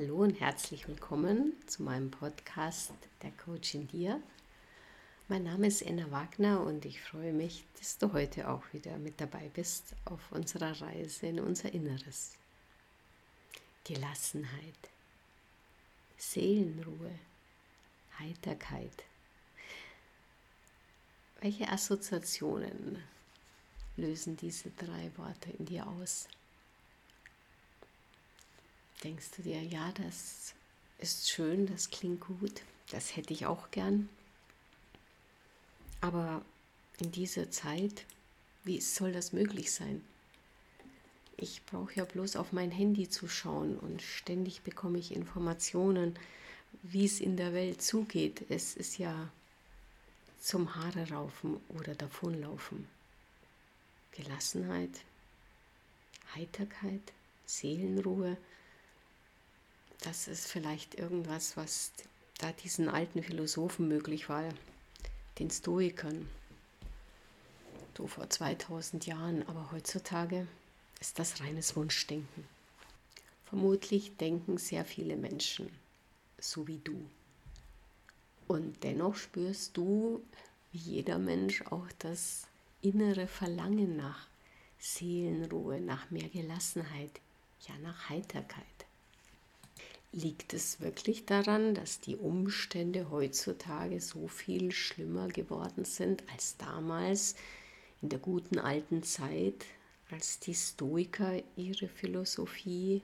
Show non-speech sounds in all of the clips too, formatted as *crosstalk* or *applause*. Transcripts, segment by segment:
Hallo und herzlich willkommen zu meinem Podcast Der Coach in dir. Mein Name ist Anna Wagner und ich freue mich, dass du heute auch wieder mit dabei bist auf unserer Reise in unser Inneres. Gelassenheit, Seelenruhe, Heiterkeit. Welche Assoziationen lösen diese drei Worte in dir aus? Denkst du dir, ja, das ist schön, das klingt gut, das hätte ich auch gern. Aber in dieser Zeit, wie soll das möglich sein? Ich brauche ja bloß auf mein Handy zu schauen und ständig bekomme ich Informationen, wie es in der Welt zugeht. Es ist ja zum Haare raufen oder davonlaufen. Gelassenheit, Heiterkeit, Seelenruhe, das ist vielleicht irgendwas, was da diesen alten Philosophen möglich war, den Stoikern, so vor 2000 Jahren, aber heutzutage ist das reines Wunschdenken. Vermutlich denken sehr viele Menschen so wie du. Und dennoch spürst du, wie jeder Mensch, auch das innere Verlangen nach Seelenruhe, nach mehr Gelassenheit, ja nach Heiterkeit. Liegt es wirklich daran, dass die Umstände heutzutage so viel schlimmer geworden sind als damals in der guten alten Zeit, als die Stoiker ihre Philosophie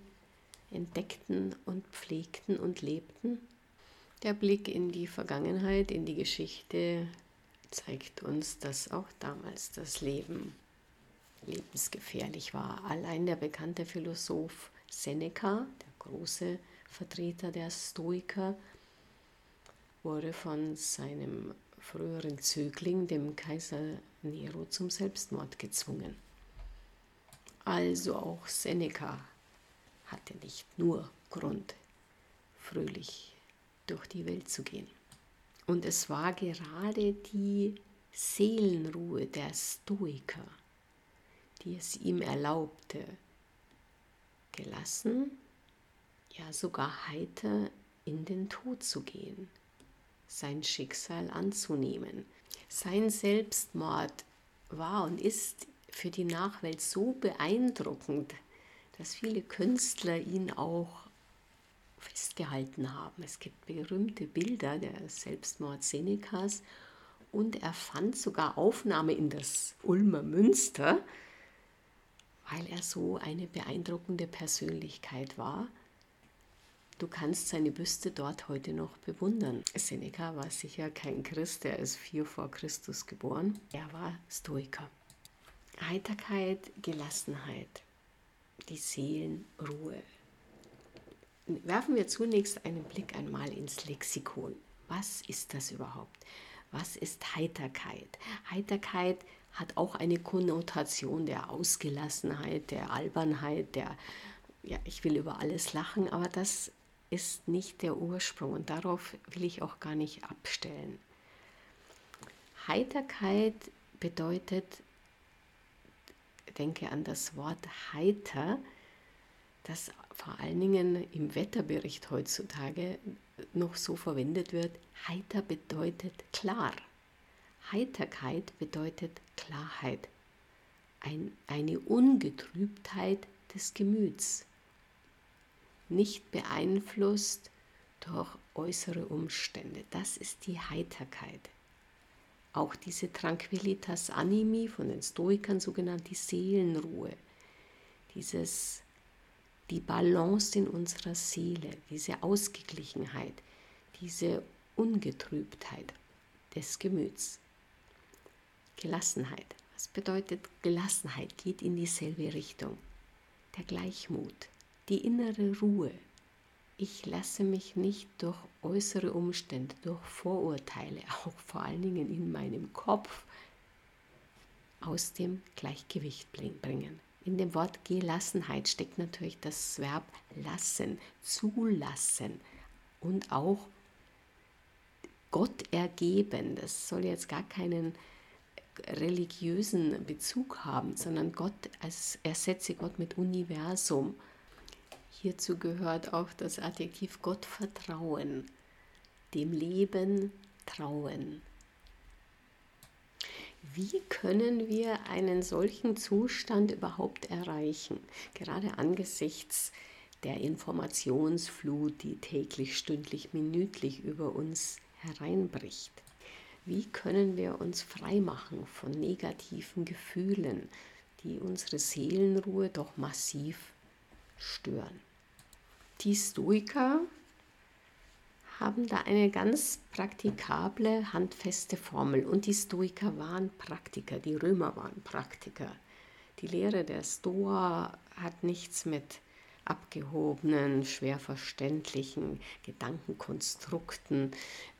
entdeckten und pflegten und lebten? Der Blick in die Vergangenheit, in die Geschichte zeigt uns, dass auch damals das Leben lebensgefährlich war. Allein der bekannte Philosoph Seneca, der große Vertreter der Stoiker, wurde von seinem früheren Zögling, dem Kaiser Nero, zum Selbstmord gezwungen. Also auch Seneca hatte nicht nur Grund, fröhlich durch die Welt zu gehen. Und es war gerade die Seelenruhe der Stoiker, die es ihm erlaubte, gelassen ja sogar heiter in den Tod zu gehen, sein Schicksal anzunehmen. Sein Selbstmord war und ist für die Nachwelt so beeindruckend, dass viele Künstler ihn auch festgehalten haben. Es gibt berühmte Bilder der Selbstmord Senecas und er fand sogar Aufnahme in das Ulmer Münster, weil er so eine beeindruckende Persönlichkeit war Du kannst seine Büste dort heute noch bewundern. Seneca war sicher kein Christ, er ist vier vor Christus geboren. Er war Stoiker. Heiterkeit, Gelassenheit, die Seelenruhe. Werfen wir zunächst einen Blick einmal ins Lexikon. Was ist das überhaupt? Was ist Heiterkeit? Heiterkeit hat auch eine Konnotation der Ausgelassenheit, der Albernheit, der, ja, ich will über alles lachen, aber das ist nicht der Ursprung und darauf will ich auch gar nicht abstellen. Heiterkeit bedeutet, denke an das Wort heiter, das vor allen Dingen im Wetterbericht heutzutage noch so verwendet wird. Heiter bedeutet klar. Heiterkeit bedeutet Klarheit, ein, eine Ungetrübtheit des Gemüts nicht beeinflusst durch äußere Umstände. Das ist die Heiterkeit. Auch diese Tranquillitas animi von den Stoikern sogenannt die Seelenruhe, dieses die Balance in unserer Seele, diese Ausgeglichenheit, diese Ungetrübtheit des Gemüts. Gelassenheit. Was bedeutet Gelassenheit? Geht in dieselbe Richtung. Der Gleichmut, die innere Ruhe. Ich lasse mich nicht durch äußere Umstände, durch Vorurteile, *laughs* auch vor allen Dingen in meinem Kopf, aus dem Gleichgewicht bringen. In dem Wort Gelassenheit steckt natürlich das Verb lassen, zulassen und auch Gott ergeben. Das soll jetzt gar keinen religiösen Bezug haben, sondern Gott als ersetze Gott mit Universum Hierzu gehört auch das Adjektiv Gottvertrauen, dem Leben trauen. Wie können wir einen solchen Zustand überhaupt erreichen, gerade angesichts der Informationsflut, die täglich, stündlich, minütlich über uns hereinbricht? Wie können wir uns freimachen von negativen Gefühlen, die unsere Seelenruhe doch massiv stören? Die Stoiker haben da eine ganz praktikable, handfeste Formel. Und die Stoiker waren Praktiker, die Römer waren Praktiker. Die Lehre der Stoa hat nichts mit abgehobenen, schwer verständlichen Gedankenkonstrukten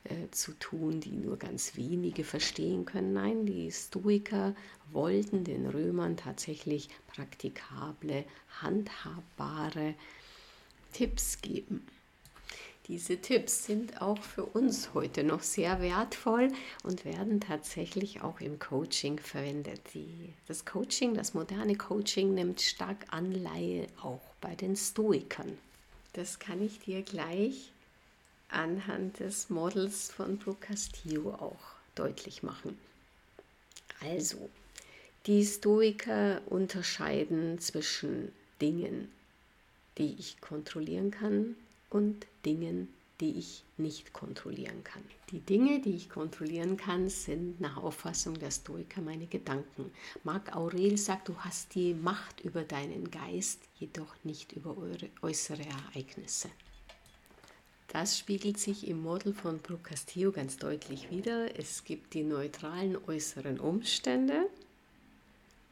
äh, zu tun, die nur ganz wenige verstehen können. Nein, die Stoiker wollten den Römern tatsächlich praktikable, handhabbare Tipps geben. Diese Tipps sind auch für uns heute noch sehr wertvoll und werden tatsächlich auch im Coaching verwendet. Die, das Coaching, das moderne Coaching nimmt stark Anleihe auch bei den Stoikern. Das kann ich dir gleich anhand des Models von Brooke Castillo auch deutlich machen. Also, die Stoiker unterscheiden zwischen Dingen, die ich kontrollieren kann und Dingen, die ich nicht kontrollieren kann. Die Dinge, die ich kontrollieren kann, sind nach Auffassung der Stoiker meine Gedanken. Marc Aurel sagt, du hast die Macht über deinen Geist, jedoch nicht über eure äußere Ereignisse. Das spiegelt sich im Model von Brooke Castillo ganz deutlich wider. Es gibt die neutralen äußeren Umstände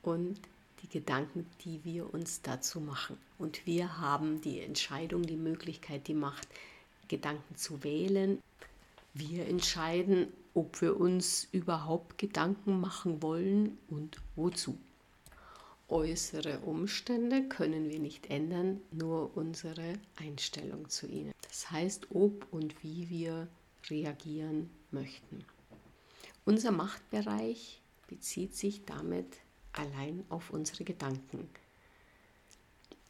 und die Gedanken, die wir uns dazu machen. Und wir haben die Entscheidung, die Möglichkeit, die Macht, Gedanken zu wählen. Wir entscheiden, ob wir uns überhaupt Gedanken machen wollen und wozu. Äußere Umstände können wir nicht ändern, nur unsere Einstellung zu ihnen. Das heißt, ob und wie wir reagieren möchten. Unser Machtbereich bezieht sich damit allein auf unsere Gedanken.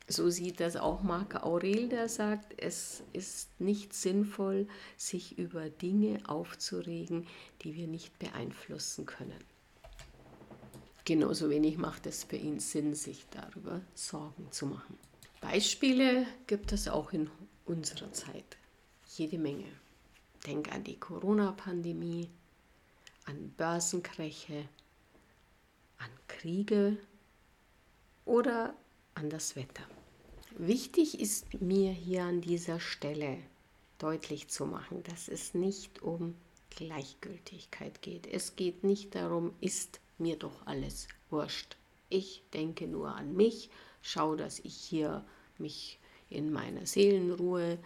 So sieht das auch Marc Aurel, der sagt, es ist nicht sinnvoll, sich über Dinge aufzuregen, die wir nicht beeinflussen können. Genauso wenig macht es für ihn Sinn, sich darüber Sorgen zu machen. Beispiele gibt es auch in unserer Zeit. Jede Menge. Denk an die Corona-Pandemie, an Börsenkräche, an Kriege oder an das Wetter. Wichtig ist mir hier an dieser Stelle deutlich zu machen, dass es nicht um Gleichgültigkeit geht. Es geht nicht darum, ist mir doch alles wurscht. Ich denke nur an mich, schaue, dass ich hier mich in meiner Seelenruhe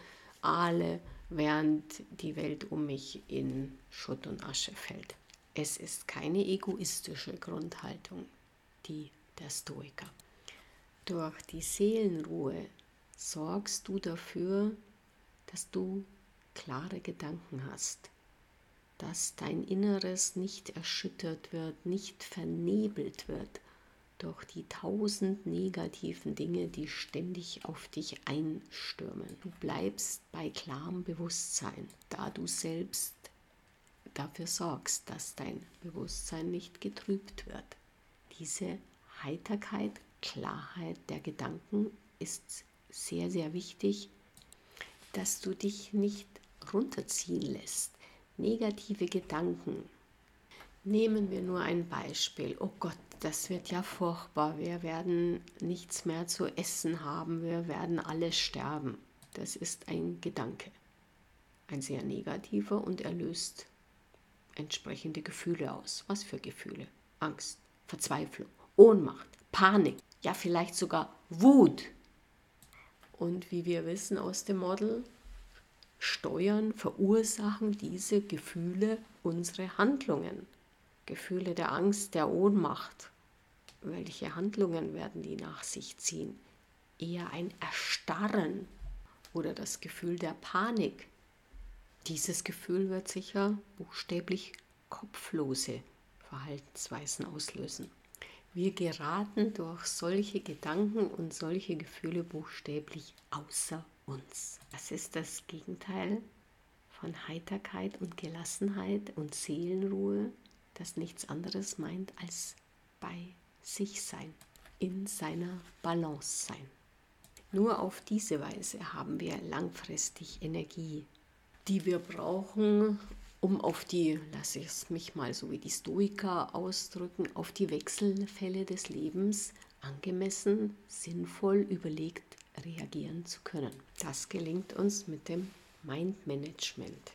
ahle, während die Welt um mich in Schutt und Asche fällt. Es ist keine egoistische Grundhaltung, die der Stoiker. Durch die Seelenruhe sorgst du dafür, dass du klare Gedanken hast, dass dein Inneres nicht erschüttert wird, nicht vernebelt wird durch die tausend negativen Dinge, die ständig auf dich einstürmen. Du bleibst bei klarem Bewusstsein, da du selbst dafür sorgst, dass dein Bewusstsein nicht getrübt wird. Diese Heiterkeit, Klarheit der Gedanken ist sehr, sehr wichtig, dass du dich nicht runterziehen lässt. Negative Gedanken. Nehmen wir nur ein Beispiel. Oh Gott, das wird ja furchtbar. Wir werden nichts mehr zu essen haben. Wir werden alle sterben. Das ist ein Gedanke. Ein sehr negativer und er löst entsprechende Gefühle aus. Was für Gefühle? Angst, Verzweiflung, Ohnmacht, Panik, ja vielleicht sogar Wut. Und wie wir wissen aus dem Model, steuern, verursachen diese Gefühle unsere Handlungen. Gefühle der Angst, der Ohnmacht. Welche Handlungen werden die nach sich ziehen? Eher ein Erstarren oder das Gefühl der Panik, dieses Gefühl wird sicher buchstäblich kopflose Verhaltensweisen auslösen. Wir geraten durch solche Gedanken und solche Gefühle buchstäblich außer uns. Das ist das Gegenteil von Heiterkeit und Gelassenheit und Seelenruhe, das nichts anderes meint als bei sich sein, in seiner Balance sein. Nur auf diese Weise haben wir langfristig Energie, die wir brauchen, um auf die, lasse ich es mich mal so wie die Stoiker ausdrücken, auf die Wechselfälle des Lebens angemessen, sinnvoll, überlegt reagieren zu können. Das gelingt uns mit dem Mind Management.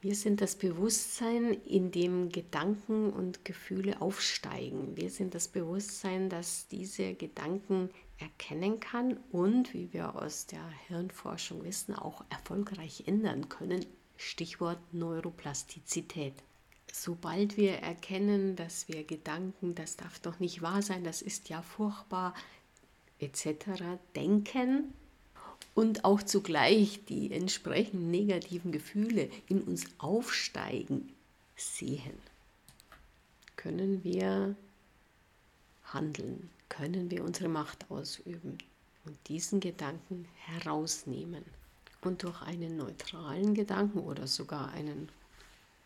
Wir sind das Bewusstsein, in dem Gedanken und Gefühle aufsteigen. Wir sind das Bewusstsein, das diese Gedanken erkennen kann und, wie wir aus der Hirnforschung wissen, auch erfolgreich ändern können. Stichwort Neuroplastizität. Sobald wir erkennen, dass wir Gedanken, das darf doch nicht wahr sein, das ist ja furchtbar, etc. denken und auch zugleich die entsprechenden negativen Gefühle in uns aufsteigen sehen, können wir handeln, können wir unsere Macht ausüben und diesen Gedanken herausnehmen und durch einen neutralen Gedanken oder sogar einen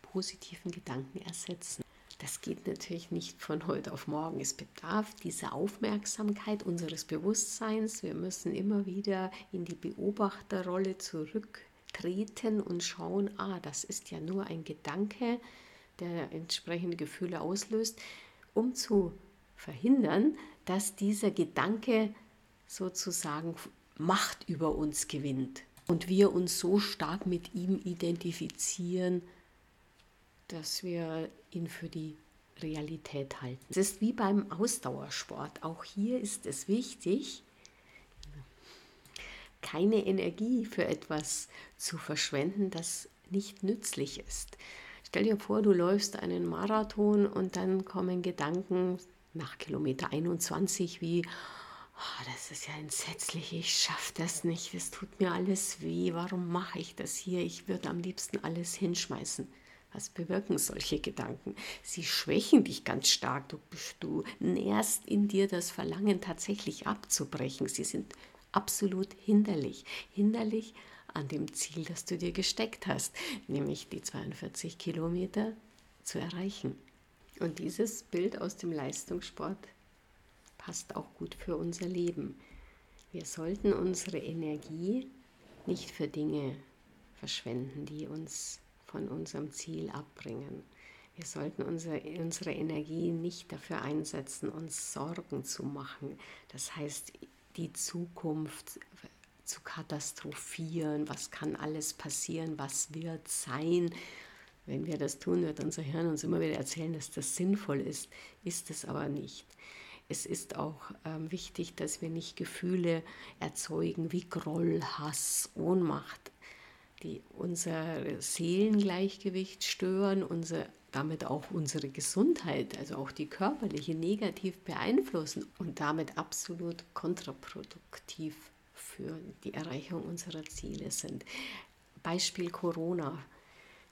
positiven Gedanken ersetzen. Das geht natürlich nicht von heute auf morgen. Es bedarf dieser Aufmerksamkeit unseres Bewusstseins. Wir müssen immer wieder in die Beobachterrolle zurücktreten und schauen, ah, das ist ja nur ein Gedanke, der entsprechende Gefühle auslöst, um zu verhindern, dass dieser Gedanke sozusagen Macht über uns gewinnt und wir uns so stark mit ihm identifizieren, dass wir ihn für die Realität halten. Es ist wie beim Ausdauersport. Auch hier ist es wichtig, keine Energie für etwas zu verschwenden, das nicht nützlich ist. Stell dir vor, du läufst einen Marathon und dann kommen Gedanken nach Kilometer 21 wie, oh, das ist ja entsetzlich, ich schaffe das nicht, es tut mir alles weh, warum mache ich das hier? Ich würde am liebsten alles hinschmeißen. Was bewirken solche Gedanken? Sie schwächen dich ganz stark. Du, du nährst in dir das Verlangen, tatsächlich abzubrechen. Sie sind absolut hinderlich. Hinderlich an dem Ziel, das du dir gesteckt hast, nämlich die 42 Kilometer zu erreichen. Und dieses Bild aus dem Leistungssport passt auch gut für unser Leben. Wir sollten unsere Energie nicht für Dinge verschwenden, die uns von unserem Ziel abbringen. Wir sollten unsere, unsere Energie nicht dafür einsetzen, uns Sorgen zu machen. Das heißt, die Zukunft zu katastrophieren, was kann alles passieren, was wird sein. Wenn wir das tun, wird unser Hirn uns immer wieder erzählen, dass das sinnvoll ist, ist es aber nicht. Es ist auch ähm, wichtig, dass wir nicht Gefühle erzeugen wie Groll, Hass, Ohnmacht, die unser Seelengleichgewicht stören, unser, damit auch unsere Gesundheit, also auch die körperliche, negativ beeinflussen und damit absolut kontraproduktiv für die Erreichung unserer Ziele sind. Beispiel Corona.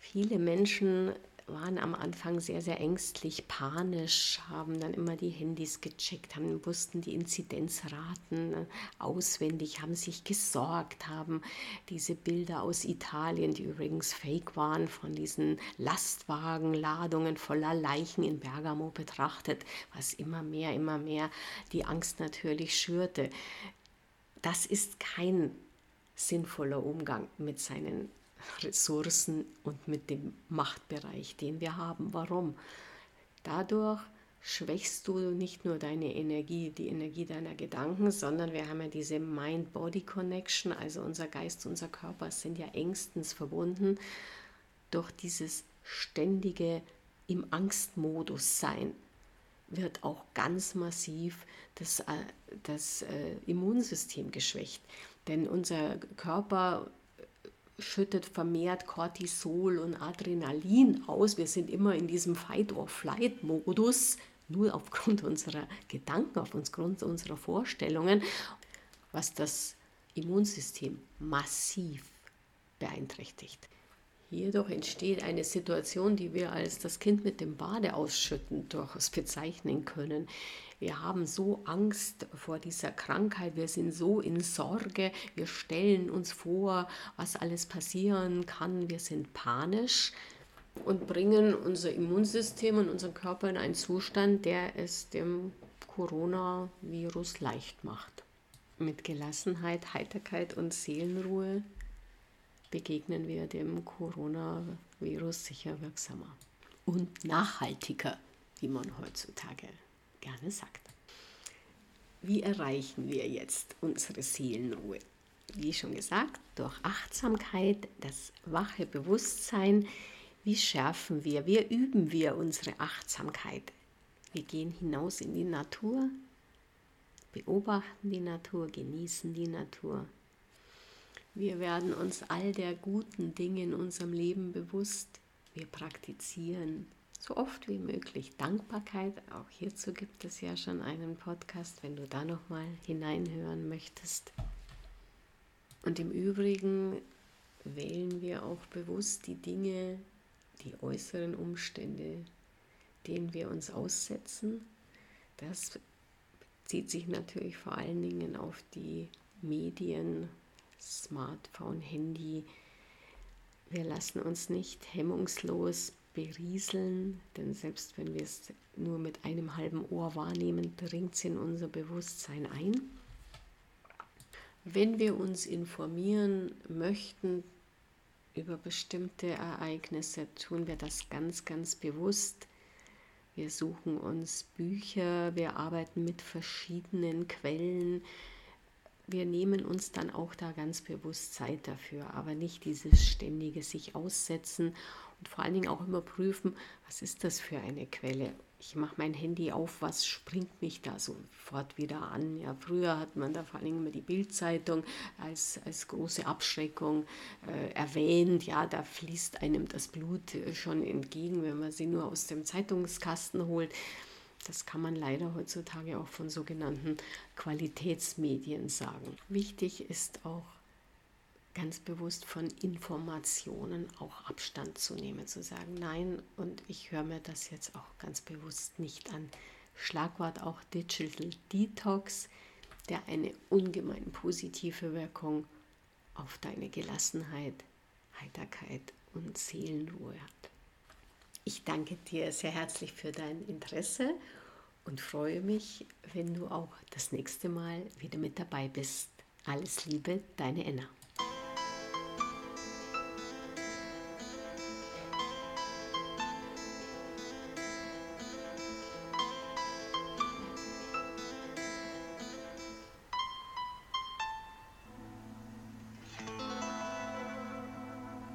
Viele Menschen waren am Anfang sehr, sehr ängstlich, panisch, haben dann immer die Handys gecheckt, haben, wussten die Inzidenzraten äh, auswendig, haben sich gesorgt, haben diese Bilder aus Italien, die übrigens fake waren, von diesen Lastwagenladungen voller Leichen in Bergamo betrachtet, was immer mehr, immer mehr die Angst natürlich schürte. Das ist kein sinnvoller Umgang mit seinen Ressourcen und mit dem Machtbereich, den wir haben. Warum? Dadurch schwächst du nicht nur deine Energie, die Energie deiner Gedanken, sondern wir haben ja diese Mind-Body-Connection, also unser Geist, unser Körper sind ja engstens verbunden durch dieses ständige im Angstmodus sein wird auch ganz massiv das, äh, das äh, Immunsystem geschwächt. Denn unser Körper schüttet vermehrt Cortisol und Adrenalin aus. Wir sind immer in diesem Fight-or-Flight-Modus, nur aufgrund *laughs* unserer Gedanken, aufgrund unserer Vorstellungen, was das Immunsystem massiv beeinträchtigt. Hierdurch entsteht eine Situation, die wir als das Kind mit dem Bade ausschütten durchaus bezeichnen können. Wir haben so Angst vor dieser Krankheit, wir sind so in Sorge, wir stellen uns vor, was alles passieren kann, wir sind panisch und bringen unser Immunsystem und unseren Körper in einen Zustand, der es dem Coronavirus leicht macht. Mit Gelassenheit, Heiterkeit und Seelenruhe begegnen wir dem Coronavirus sicher wirksamer und nachhaltiger, wie man heutzutage gerne sagt. Wie erreichen wir jetzt unsere Seelenruhe? Wie schon gesagt, durch Achtsamkeit, das wache Bewusstsein. Wie schärfen wir, wie üben wir unsere Achtsamkeit? Wir gehen hinaus in die Natur, beobachten die Natur, genießen die Natur, wir werden uns all der guten Dinge in unserem Leben bewusst. Wir praktizieren so oft wie möglich Dankbarkeit. Auch hierzu gibt es ja schon einen Podcast, wenn du da noch mal hineinhören möchtest. Und im Übrigen wählen wir auch bewusst die Dinge, die äußeren Umstände, denen wir uns aussetzen. Das bezieht sich natürlich vor allen Dingen auf die Medien Smartphone, Handy. Wir lassen uns nicht hemmungslos berieseln, denn selbst wenn wir es nur mit einem halben Ohr wahrnehmen, dringt es in unser Bewusstsein ein. Wenn wir uns informieren möchten über bestimmte Ereignisse, tun wir das ganz, ganz bewusst. Wir suchen uns Bücher, wir arbeiten mit verschiedenen Quellen, wir nehmen uns dann auch da ganz bewusst Zeit dafür, aber nicht dieses ständige sich aussetzen und vor allen Dingen auch immer prüfen, was ist das für eine Quelle. Ich mache mein Handy auf, was springt mich da sofort wieder an? Ja, früher hat man da vor allen Dingen immer die Bildzeitung als, als große Abschreckung äh, erwähnt. Ja, da fließt einem das Blut äh, schon entgegen, wenn man sie nur aus dem Zeitungskasten holt. Das kann man leider heutzutage auch von sogenannten Qualitätsmedien sagen. Wichtig ist auch ganz bewusst von Informationen auch Abstand zu nehmen, zu sagen, nein, und ich höre mir das jetzt auch ganz bewusst nicht an. Schlagwort auch Digital Detox, der eine ungemein positive Wirkung auf deine Gelassenheit, Heiterkeit und Seelenruhe hat. Ich danke dir sehr herzlich für dein Interesse und freue mich, wenn du auch das nächste Mal wieder mit dabei bist. Alles Liebe, deine Enna.